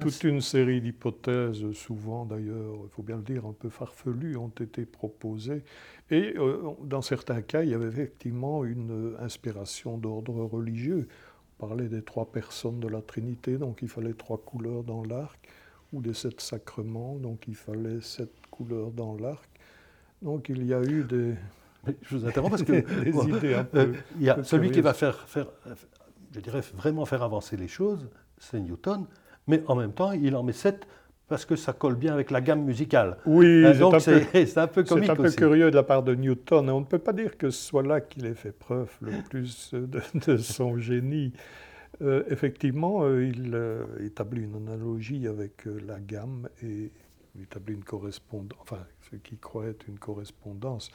Toute une série d'hypothèses, souvent d'ailleurs, il faut bien le dire, un peu farfelues, ont été proposées. Et euh, dans certains cas, il y avait effectivement une inspiration d'ordre religieux. parlait des trois personnes de la Trinité, donc il fallait trois couleurs dans l'arc, ou des sept sacrements, donc il fallait sept couleurs dans l'arc. Donc il y a eu des... je vous interromps parce que des idées un euh, peu, il y a celui qui va faire, faire, je dirais, vraiment faire avancer les choses, c'est Newton, mais en même temps, il en met sept parce que ça colle bien avec la gamme musicale. Oui, Euh, c'est donc un peu- c'est un peu comique C'est un peu aussi. curieux de la part de Newton. et On ne peut pas dire que ce soit là qu'il ait fait preuve le plus de, de son génie. Euh, effectivement, euh, il établit une analogie avec la gamme et il établit une correspondance, enfin, ce qui croit être une correspondance,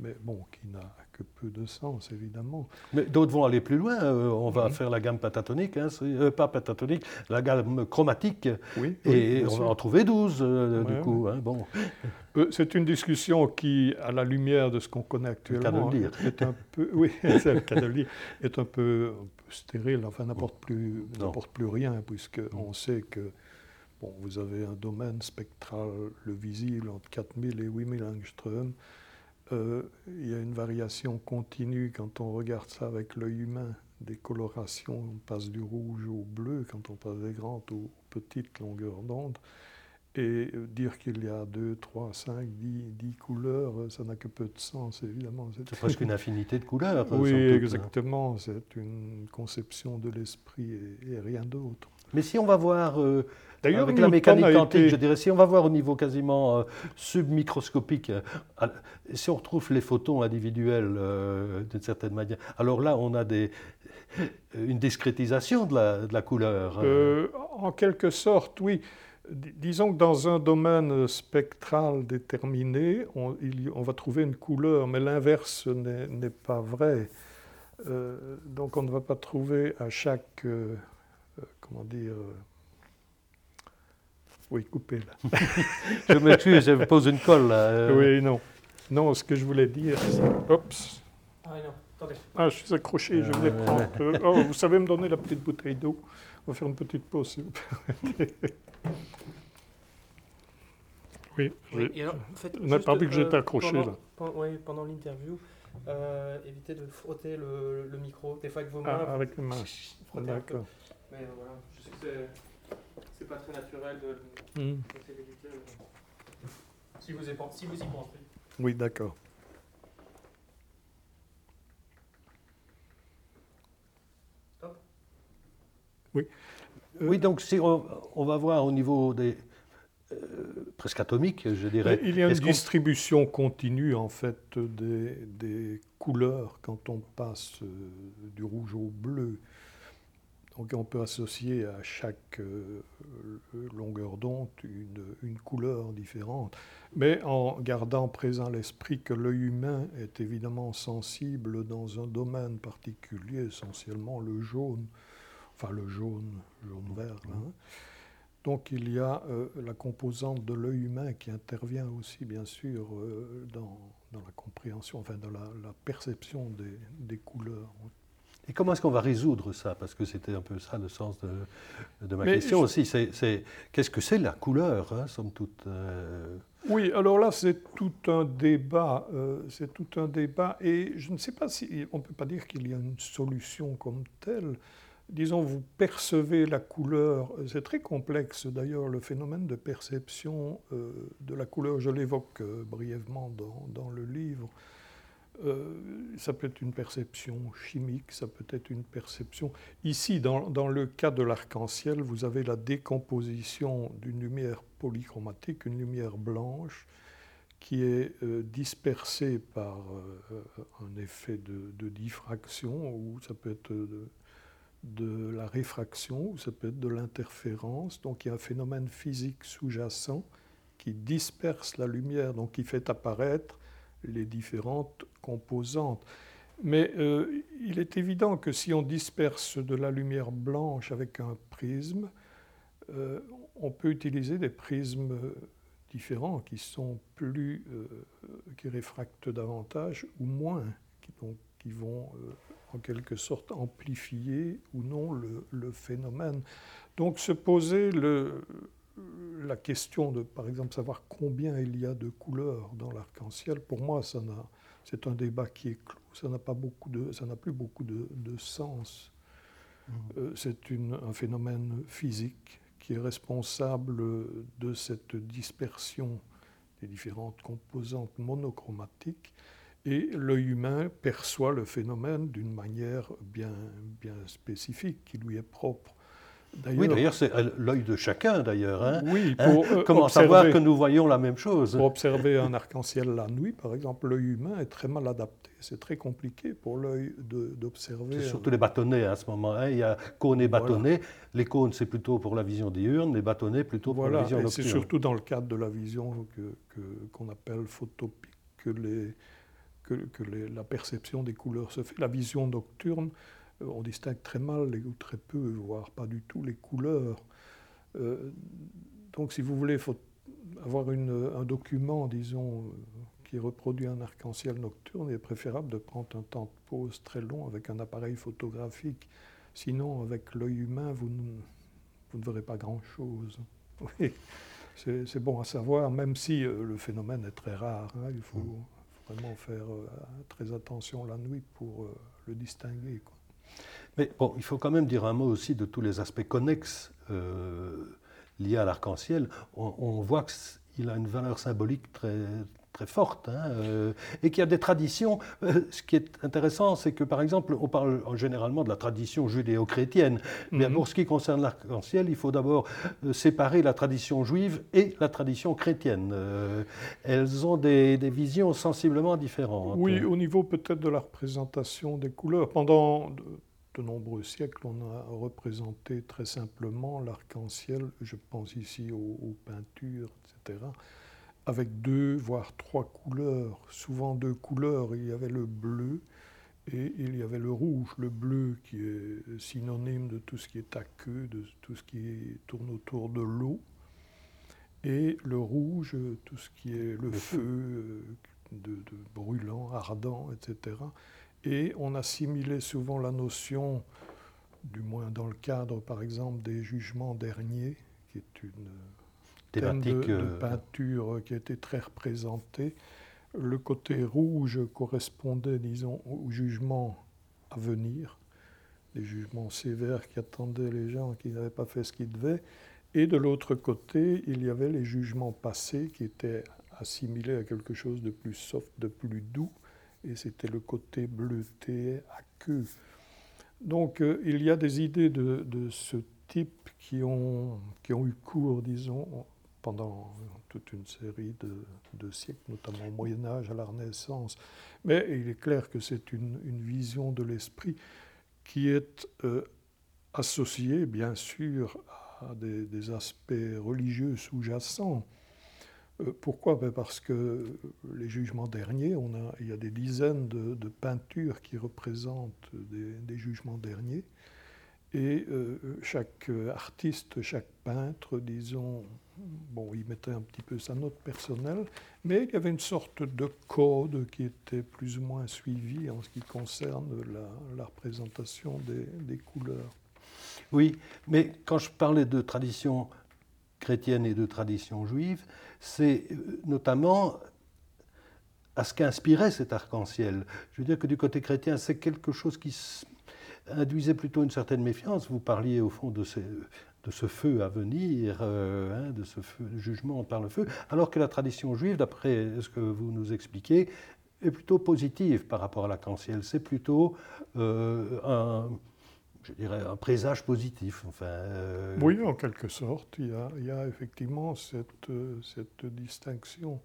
mais bon, qui n'a que peu de sens, évidemment. Mais d'autres vont aller plus loin. euh, on va faire la gamme pentatonique, hein, euh, pas pentatonique, la gamme chromatique, Oui, et oui, on va en trouver 12 euh, Ouais, du coup. hein, bon. C'est une discussion qui, à la lumière de ce qu'on connaît le cas de le actuellement, dire. est un peu, oui, c'est le cas de le dire, est un peu, un peu stérile. Enfin, n'apporte plus, n'apporte plus rien, puisque on sait que bon, vous avez un domaine spectral, le visible, entre 4000 et 8000 angstroms. Euh, il y a une variation continue quand on regarde ça avec l'œil humain, des colorations, on passe du rouge au bleu quand on passe des grandes aux petites longueurs d'onde. Et euh, dire qu'il y a 2, 3, 5, 10, 10 couleurs, euh, ça n'a que peu de sens, évidemment. C'est presque une infinité de couleurs. Oui, exactement. C'est une conception de l'esprit et, et rien d'autre. Mais si on va voir, euh, D'ailleurs, avec la mécanique quantique, été- je dirais, si on va voir au niveau quasiment euh, submicroscopique, euh, si on retrouve les photons individuels euh, d'une certaine manière, alors là, on a des, une discrétisation de la, de la couleur. hein. En quelque sorte, oui. D- Disons que dans un domaine spectral déterminé, on, il y- on va trouver une couleur, mais l'inverse n'est pas vrai. Donc on ne va pas trouver à chaque, comment dire, oui, coupé là. Je m'excuse, je me pose une colle. là, euh. Oui, non. Non, ce que je voulais dire, c'est... Oups. Ah non, attendez. Ah, je suis accroché, je voulais Euh, prendre... euh, oh, vous savez me donner la petite bouteille d'eau On va faire une petite pause, s'il vous plaît. oui, Oui, et alors, On a juste, pas vu que j'étais accroché, pendant, là. oui, pendant l'interview, euh, évitez de frotter le, le micro. Des fois avec vos mains. Ah, vous- avec les mains. D'accord. Mais voilà, je sais que c'est- c'est pas très naturel de Hmm. euh, Si vous y pensez. Si vous y pensez. Oui, d'accord. Oui. Euh, Oui, donc si on, on va voir au niveau des euh, presque atomiques, je dirais. Il y a une distribution continue en fait des, des couleurs quand on passe euh, du rouge au bleu. Donc on peut associer à chaque euh, longueur d'onde une, couleur différente, mais en gardant présent l'esprit que l'œil humain est évidemment sensible dans un domaine particulier, essentiellement le jaune, enfin le jaune, jaune-vert. hein. Donc il y a euh, la composante de l'œil humain qui intervient aussi, bien sûr, euh, dans, la compréhension, enfin dans la, perception des couleurs. Et comment est-ce qu'on va résoudre ça? Parce que c'était un peu ça le sens de, de ma Mais question je- aussi. C'est, qu'est-ce que c'est la couleur, hein, somme toute euh, Oui, alors là, c'est tout un débat. euh, c'est tout un débat. Et je ne sais pas si. On ne peut pas dire qu'il y a une solution comme telle. Disons, vous percevez la couleur. C'est très complexe d'ailleurs, le phénomène de perception euh, de la couleur. Je l'évoque euh, brièvement dans, dans le livre. Euh, ça peut être une perception chimique, ça peut être une perception. Ici, dans, dans le cas de l'arc-en-ciel, vous avez la décomposition d'une lumière polychromatique, une lumière blanche, qui est euh, dispersée par euh, un effet de, diffraction, ou ça peut être de la réfraction, ou ça peut être de l'interférence. Donc il y a un phénomène physique sous-jacent qui disperse la lumière, donc qui fait apparaître les différentes composantes. Mais euh, il est évident que si on disperse de la lumière blanche avec un prisme, euh, on peut utiliser des prismes différents qui sont plus, euh, qui réfractent davantage ou moins, qui, donc, qui vont en quelque sorte amplifier ou non le, phénomène. Donc se poser la question de, par exemple, savoir combien il y a de couleurs dans l'arc-en-ciel, pour moi, ça n'a, c'est un débat qui est clos. Ça n'a pas beaucoup de, ça n'a plus beaucoup de, de sens. Euh, c'est un phénomène physique qui est responsable de cette dispersion des différentes composantes monochromatiques et l'œil humain perçoit le phénomène d'une manière bien, bien spécifique qui lui est propre. Oui, d'ailleurs, c'est l'œil de chacun, d'ailleurs. Hein. Oui, hein, pour euh, Comment savoir que nous voyons la même chose? Pour observer un arc-en-ciel la nuit, par exemple, l'œil humain est très mal adapté. C'est très compliqué pour l'œil d'observer. C'est surtout les bâtonnets à ce moment. Hein. Il y a cônes et bâtonnets. Les cônes, c'est plutôt pour la vision diurne, les bâtonnets, plutôt pour la vision nocturne. C'est surtout dans le cadre de la vision qu'on que, appelle photopique que, les, que, que les, la perception des couleurs se fait. La vision nocturne euh, on distingue très mal, ou très peu, voire pas du tout, les couleurs. Euh, donc, si vous voulez faut avoir un document, disons, euh, qui reproduit un arc-en-ciel nocturne, il est préférable de prendre un temps de pause très long avec un appareil photographique. Sinon, avec l'œil humain, vous ne, vous ne verrez pas grand-chose. c'est bon à savoir, même si le phénomène est très rare. Hein, il faut, vraiment faire très attention la nuit pour le distinguer. Mais bon, il faut quand même dire un mot aussi de tous les aspects connexes euh, liés à l'arc-en-ciel. On, voit qu'il a une valeur symbolique très, très forte hein, euh, et qu'il y a des traditions. Euh, ce qui est intéressant, c'est que par exemple, on parle généralement de la tradition judéo-chrétienne, mais mhm. pour ce qui concerne l'arc-en-ciel, il faut d'abord séparer la tradition juive et la tradition chrétienne. elles ont des, des, visions sensiblement différentes. Oui, au niveau peut-être de la représentation des couleurs. Pendant de nombreux siècles, on a représenté très simplement l'arc-en-ciel, je pense ici aux, peintures, etc., avec deux, voire trois couleurs, souvent deux couleurs. Il y avait le bleu et il y avait le rouge. Le bleu qui est synonyme de tout ce qui est aqueux, de tout ce qui tourne autour de l'eau, et le rouge, tout ce qui est le, feu, euh, de, de brûlant, ardent, etc. Et on assimilait souvent la notion, du moins dans le cadre par exemple des jugements derniers, qui est une thématique de, euh, peinture qui était très représentée. Le côté rouge correspondait, disons, au jugement à venir, les jugements sévères qui attendaient les gens qui n'avaient pas fait ce qu'ils devaient. Et de l'autre côté, il y avait les jugements passés qui étaient assimilés à quelque chose de plus soft, de plus doux et c'était le côté bleuté à queue. Donc euh, il y a des idées de, ce type qui ont, eu cours, disons, pendant toute une série de, siècles, notamment au Moyen Âge, à la Renaissance. Mais il est clair que c'est une, vision de l'esprit qui est euh, associée, bien sûr, à des aspects religieux sous-jacents. Euh, pourquoi? Ben, Parce que les jugements derniers, on a, il y a des dizaines de, peintures qui représentent des, jugements derniers. Et euh, chaque artiste, chaque peintre, disons, bon, il mettait un petit peu sa note personnelle, mais il y avait une sorte de code qui était plus ou moins suivi en ce qui concerne la, représentation des, des, couleurs. Oui, mais quand je parlais de tradition chrétienne et de tradition juive, c'est euh, notamment à ce qu'inspirait cet arc-en-ciel. Je veux dire que du côté chrétien, c'est quelque chose qui induisait plutôt une certaine méfiance. Vous parliez au fond de, ce feu à venir, euh, hein, de ce jugement par le feu, alors que la tradition juive, d'après ce que vous nous expliquez, est plutôt positive par rapport à l'arc-en-ciel. C'est plutôt euh, un je dirais, un présage positif. Enfin, euh, Oui, en quelque sorte. Il y a, il y a effectivement cette, cette, distinction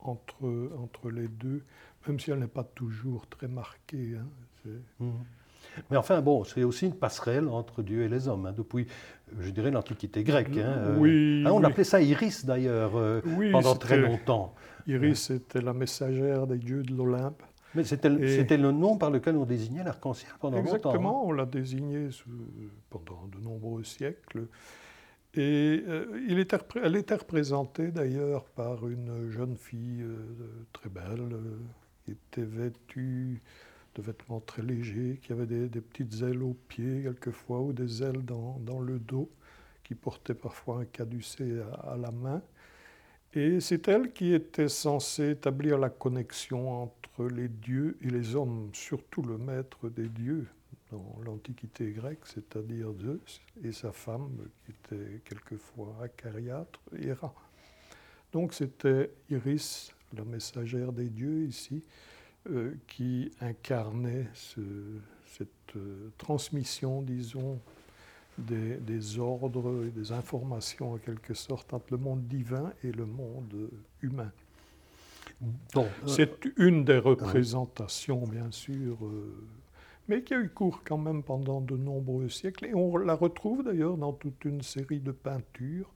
entre, entre les deux, même si elle n'est pas toujours très marquée. Hein, mhm. Mais enfin, bon, c'est aussi une passerelle entre Dieu et les hommes, hein, depuis, je dirais, l'Antiquité grecque. Hein, euh, oui, on appelait ça Iris, d'ailleurs, euh, pendant très longtemps. Iris était la messagère des dieux de l'Olympe. Mais c'était le nom par lequel on désignait l'arc-en-ciel pendant longtemps. Exactement, hein. on l'a désigné pendant de nombreux siècles. Et euh, il était, elle était représentée d'ailleurs par une jeune fille euh, très belle, euh, qui était vêtue de vêtements très légers, qui avait des, petites ailes aux pieds quelquefois, ou des ailes dans, dans, le dos, qui portait parfois un caducé à la main. Et c'est elle qui était censée établir la connexion entre les dieux et les hommes, surtout le maître des dieux, dans l'Antiquité grecque, c'est-à-dire Zeus et sa femme, qui était quelquefois acariâtre, Héra. Donc c'était Iris, la messagère des dieux ici, euh, qui incarnait cette euh, transmission, disons, des, ordres et des informations en quelque sorte entre le monde divin et le monde humain. Euh, C'est une des représentations, bien sûr, mais qui a eu cours quand même pendant de nombreux siècles. Et on la retrouve d'ailleurs dans toute une série de peintures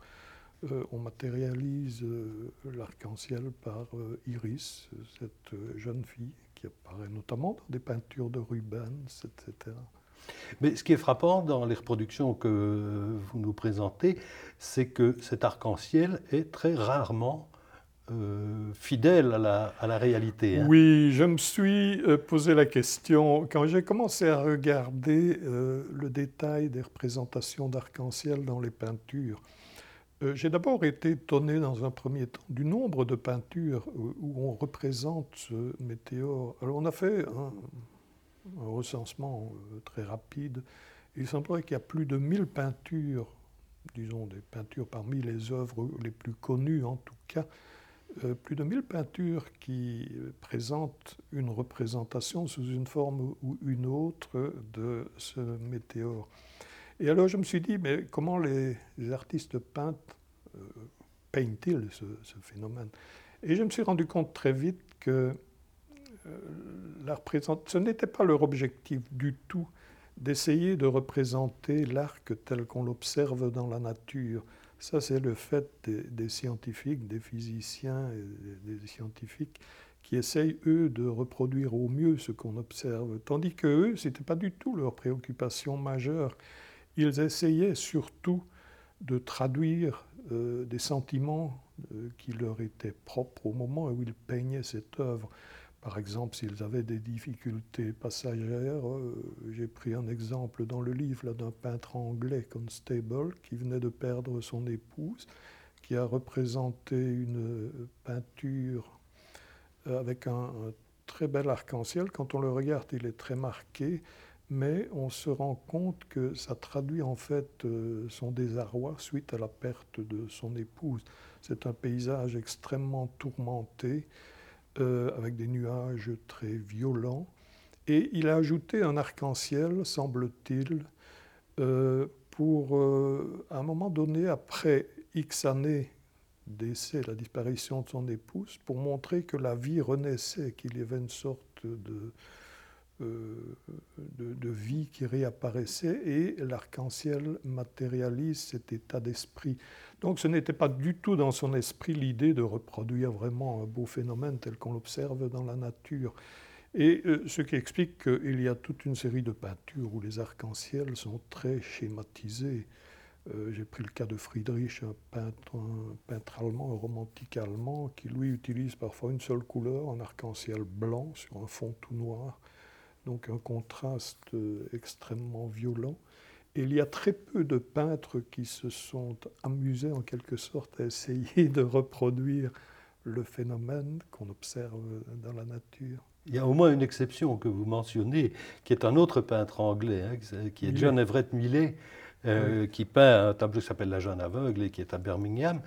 euh, on matérialise euh, l'arc-en-ciel par euh, Iris, cette jeune fille qui apparaît notamment dans des peintures de Rubens, etc. Mais ce qui est frappant dans les reproductions que vous nous présentez, c'est que cet arc-en-ciel est très rarement fidèle à la, réalité. Hein. Oui, je me suis posé la question, quand j'ai commencé à regarder le détail des représentations d'arc-en-ciel dans les peintures, euh, j'ai d'abord été étonné dans un premier temps du nombre de peintures où on représente ce météore. Alors on a fait recensement euh, très rapide. Il semblerait qu'il y a plus de 1000 peintures, disons des peintures parmi les œuvres les plus connues en tout cas, euh, plus de 1000 peintures qui présentent une représentation sous une forme ou une autre de ce météore. Et alors je me suis dit, mais comment les, artistes peintent, euh, peignent-ils ce, phénomène? Et je me suis rendu compte très vite que euh, ce n'était pas leur objectif du tout d'essayer de représenter l'arc tel qu'on l'observe dans la nature. Ça, c'est le fait des, scientifiques, des physiciens et des, scientifiques qui essayent, eux, de reproduire au mieux ce qu'on observe. Tandis que eux, ce n'était pas du tout leur préoccupation majeure. Ils essayaient surtout de traduire euh, des sentiments euh, qui leur étaient propres au moment où ils peignaient cette œuvre. Par exemple, s'ils avaient des difficultés passagères, euh, j'ai pris un exemple dans le livre d'un peintre anglais, Constable, qui venait de perdre son épouse, qui a représenté une peinture avec un très bel arc-en-ciel. Quand on le regarde, il est très marqué mais on se rend compte que ça traduit en fait euh, son désarroi suite à la perte de son épouse. C'est un paysage extrêmement tourmenté, euh, avec des nuages très violents, et il a ajouté un arc-en-ciel, semble-t-il, euh, pour, à un moment donné, après X années d'essai, la disparition de son épouse, pour montrer que la vie renaissait, qu'il y avait une sorte de euh, de, vie qui réapparaissait et l'arc-en-ciel matérialise cet état d'esprit. Donc ce n'était pas du tout dans son esprit l'idée de reproduire vraiment un beau phénomène tel qu'on l'observe dans la nature. Et euh, ce qui explique qu'il y a toute une série de peintures où les arcs-en-ciel sont très schématisés. Euh, j'ai pris le cas de Friedrich, un peintre, un peintre, allemand, un romantique allemand, qui lui utilise parfois une seule couleur, un arc-en-ciel blanc sur un fond tout noir donc un contraste euh, extrêmement violent. Et il y a très peu de peintres qui se sont amusés en quelque sorte à essayer de reproduire le phénomène qu'on observe dans la nature. Il y a au moins une exception que vous mentionnez, qui est un autre peintre anglais, hein, qui est John Everett Millet, euh, qui peint un tableau qui s'appelle La jeune aveugle et qui est à Birmingham,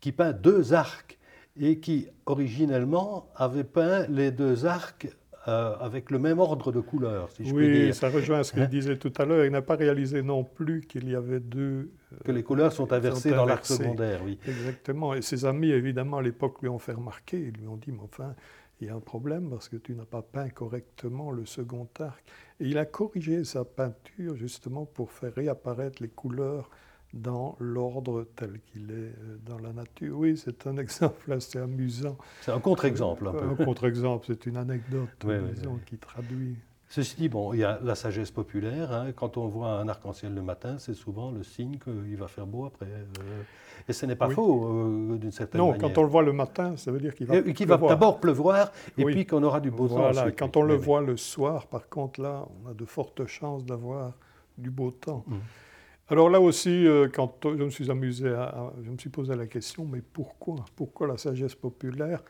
qui peint deux arcs et qui originellement avait peint les deux arcs euh, avec le même ordre de couleurs, si je oui, puis dire. ça rejoint ce qu'il hein? disait tout à l'heure. Il n'a pas réalisé non plus qu'il y avait deux... que les couleurs sont inversées dans l'arc secondaire, oui. Exactement. Et ses amis, évidemment, à l'époque, lui ont fait remarquer. Ils lui ont dit, mais enfin, il y a un problème parce que tu n'as pas peint correctement le second arc. Et il a corrigé sa peinture justement pour faire réapparaître les couleurs dans l'ordre tel qu'il est euh, dans la nature. Oui, c'est un exemple assez amusant. C'est un contre-exemple un peu. Un contre-exemple, c'est une anecdote qui traduit. Ceci dit, bon, il y a la sagesse populaire. Hein. Quand on voit un arc-en-ciel le matin, c'est souvent le signe qu'il va faire beau après. Euh. et ce n'est pas faux, euh, d'une certaine manière. Non, quand on le voit le matin, ça veut dire qu'il va et, Qu'il va d'abord pleuvoir, et puis qu'on aura du beau temps. Voilà, quand on le voit le soir, par contre, là, on a de fortes chances d'avoir du beau temps. Mmh. Alors là aussi, euh, quand je me suis amusé, je me suis posé la question, mais pourquoi Pourquoi la sagesse populaire?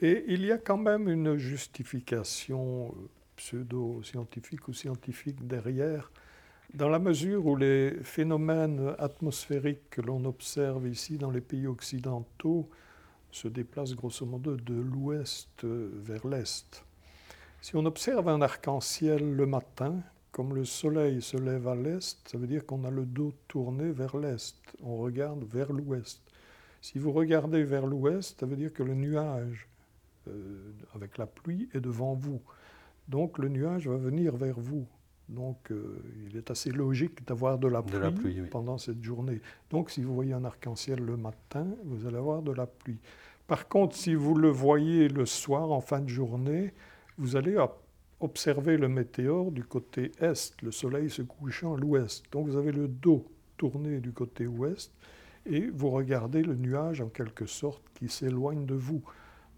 Et il y a quand même une justification euh, pseudo-scientifique ou scientifique derrière, dans la mesure où les phénomènes atmosphériques que l'on observe ici dans les pays occidentaux se déplacent grosso modo de l'ouest vers l'est. Si on observe un arc-en-ciel le matin, comme le soleil se lève à l'est, ça veut dire qu'on a le dos tourné vers l'est. On regarde vers l'ouest. Si vous regardez vers l'ouest, ça veut dire que le nuage euh, avec la pluie est devant vous. Donc le nuage va venir vers vous. Donc euh, il est assez logique d'avoir de la pluie, pendant cette journée. Donc si vous voyez un arc-en-ciel le matin, vous allez avoir de la pluie. Par contre, si vous le voyez le soir, en fin de journée, vous allez observer le météore du côté est, le soleil se couchant à l'ouest. Donc vous avez le dos tourné du côté ouest et vous regardez le nuage en quelque sorte qui s'éloigne de vous.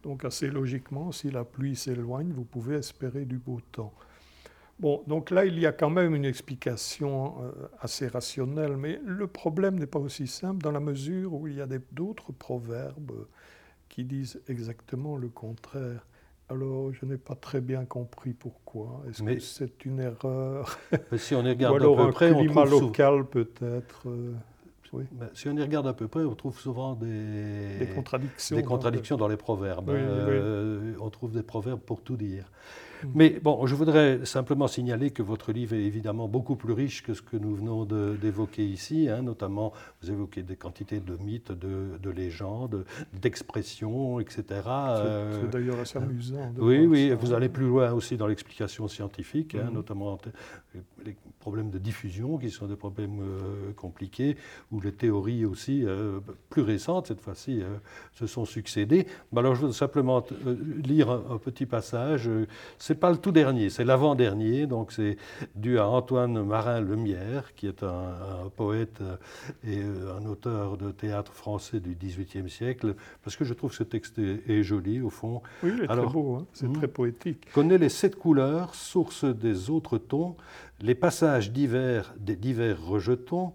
Donc assez logiquement, si la pluie s'éloigne, vous pouvez espérer du beau temps. Bon, donc là, il y a quand même une explication euh, assez rationnelle, mais le problème n'est pas aussi simple dans la mesure où il y a d'autres proverbes qui disent exactement le contraire. Alors, je n'ai pas très bien compris pourquoi. Est-ce que c'est une erreur? Si on regarde Ou alors peu près, un climat local peut-être euh, si on y regarde à peu près, on trouve souvent des, des contradictions, des contradictions dans, les proverbes. Euh, on trouve des proverbes pour tout dire. Mm. Mais bon, je voudrais simplement signaler que votre livre est évidemment beaucoup plus riche que ce que nous venons d'évoquer ici. Hein, notamment, vous évoquez des quantités de mythes, de, légendes, d'expressions, etc. C'est euh, d'ailleurs assez amusant. oui, oui. Vous allez plus loin aussi dans l'explication scientifique, hein, mm. notamment les problèmes de diffusion, qui sont des problèmes euh, compliqués, où les théories aussi, euh, plus récentes cette fois-ci, se sont succédées. alors, je voudrais simplement lire un, un petit passage c'est pas le tout dernier, c'est l'avant-dernier, donc c'est dû à Antoine Marin-Lemierre, qui est un, poète et euh, un auteur de théâtre français du XVIIIe siècle, parce que je trouve que ce texte est, joli, au fond. Oui, il est très beau, hein. c'est hmm. très poétique. Connaît les sept couleurs, source des autres tons, les passages divers des divers rejetons,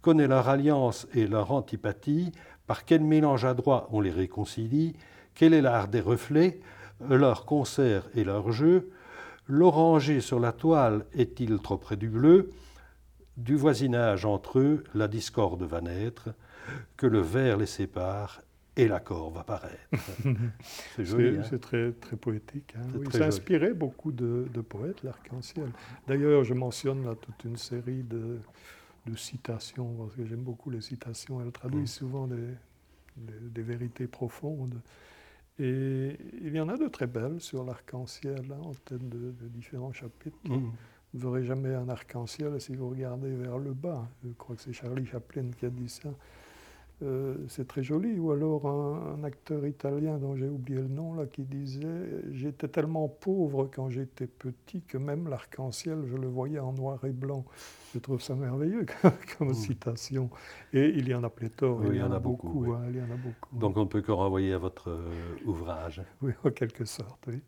connaît leur alliance et leur antipathie, par quel mélange adroit on les réconcilie, quel est l'art des reflets, leur concert et leur jeu, l'oranger sur la toile est-il trop près du bleu Du voisinage entre eux, la discorde va naître, que le vert les sépare et l'accord va paraître. c'est joli. C'est hein. très, très poétique. Hein. ça inspiré beaucoup de, poètes, l'arc-en-ciel. D'ailleurs, je mentionne là toute une série de, citations, parce que j'aime beaucoup les citations. Elles traduisent mm. souvent des vérités profondes. Et il y en a de très belles sur l'arc-en-ciel, hein, en tête de, différents chapitres. Mm. Vous ne verrez jamais un arc-en-ciel si vous regardez vers le bas. Je crois que c'est Charlie Chaplin qui a dit ça. Euh, c'est très joli. Ou alors un, acteur italien dont j'ai oublié le nom, là, qui disait J'étais tellement pauvre quand j'étais petit que même l'arc-en-ciel, je le voyais en noir et blanc. Je trouve ça merveilleux comme, mm. citation. Et il y en a pléthore, il, y en a beaucoup. Hein, il y en a beaucoup. Donc on ne peut que renvoyer à votre euh, ouvrage. Oui, en quelque sorte, oui.